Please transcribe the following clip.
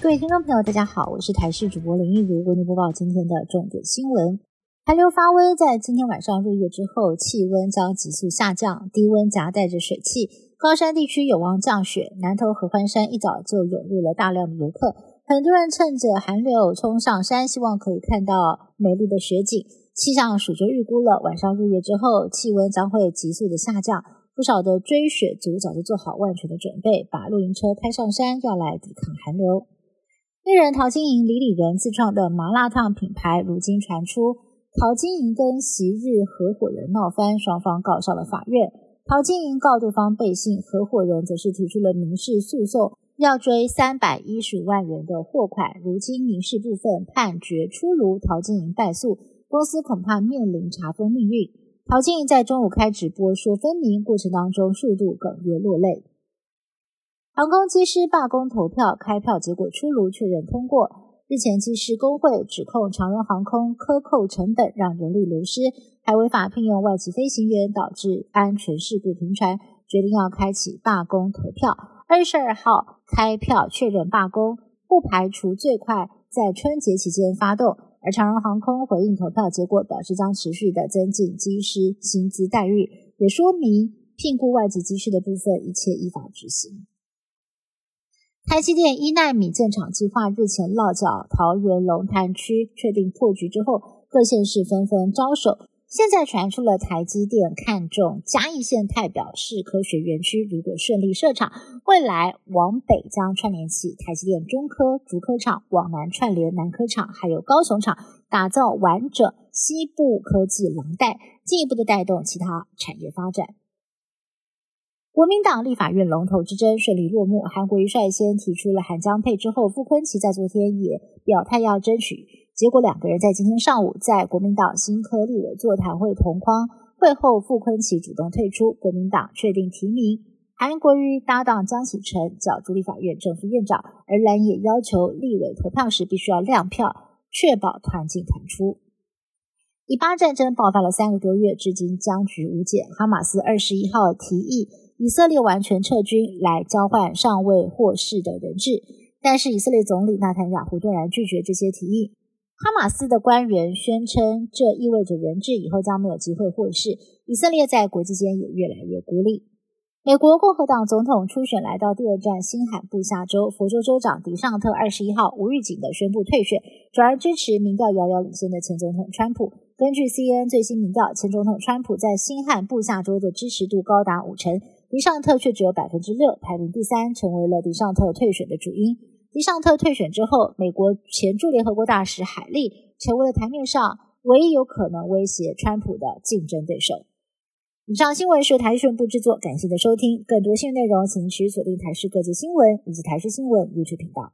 各位听众朋友，大家好，我是台视主播林玉如，为您播报今天的重点新闻。寒流发威，在今天晚上入夜之后，气温将急速下降，低温夹带着水汽，高山地区有望降雪。南投合欢山一早就涌入了大量的游客，很多人趁着寒流冲上山，希望可以看到美丽的雪景。气象署就预估了，晚上入夜之后，气温将会急速的下降，不少的追雪族早就做好万全的准备，把露营车开上山，要来抵抗寒流。艺人陶晶莹、李李仁自创的麻辣烫品牌，如今传出。陶晶莹跟昔日合伙人闹翻，双方告上了法院。陶晶莹告对方背信，合伙人则是提出了民事诉讼，要追三百一十五万元的货款。如今民事部分判决出炉，陶晶莹败诉，公司恐怕面临查封命运。陶晶莹在中午开直播说分明，过程当中数度哽咽落泪。航空机师罢工投票开票结果出炉，确认通过。日前，机师工会指控长荣航空克扣成本，让人力流失，还违法聘用外籍飞行员，导致安全事故频传，决定要开启罢工投票。二十二号开票确认罢工，不排除最快在春节期间发动。而长荣航空回应投票结果，表示将持续的增进机师薪资待遇，也说明聘雇外籍机师的部分一切依法执行。台积电一纳米建厂计划日前落脚桃园龙潭区，确定破局之后，各县市纷纷招手。现在传出了台积电看中嘉义县太表市科学园区，如果顺利设厂，未来往北将串联起台积电中科、竹科厂，往南串联南科厂，还有高雄厂，打造完整西部科技廊带，进一步的带动其他产业发展。国民党立法院龙头之争顺利落幕，韩国瑜率先提出了韩江配之后，傅昆萁在昨天也表态要争取。结果两个人在今天上午在国民党新科立委座谈会同框，会后傅昆萁主动退出，国民党确定提名韩国瑜搭档江启臣角逐立法院正副院长，而蓝也要求立委投票时必须要亮票，确保团进团出。以巴战争爆发了三个多月，至今僵局无解。哈马斯二十一号提议。以色列完全撤军来交换尚未获释的人质，但是以色列总理纳坦雅胡断然拒绝这些提议。哈马斯的官员宣称，这意味着人质以后将没有机会获释。以色列在国际间也越来越孤立。美国共和党总统初选来到第二站新罕布夏州，佛州州长迪尚特二十一号无预警的宣布退选，转而支持民调遥遥领先的前总统川普。根据 CNN 最新民调，前总统川普在新罕布夏州的支持度高达五成。迪尚特却只有百分之六，排名第三，成为了迪尚特退选的主因。迪尚特退选之后，美国前驻联合国大使海利成为了台面上唯一有可能威胁川普的竞争对手。以上新闻是台视部制作，感谢的收听。更多新闻内容，请持续锁定台视各界新闻以及台视新闻 YouTube 频道。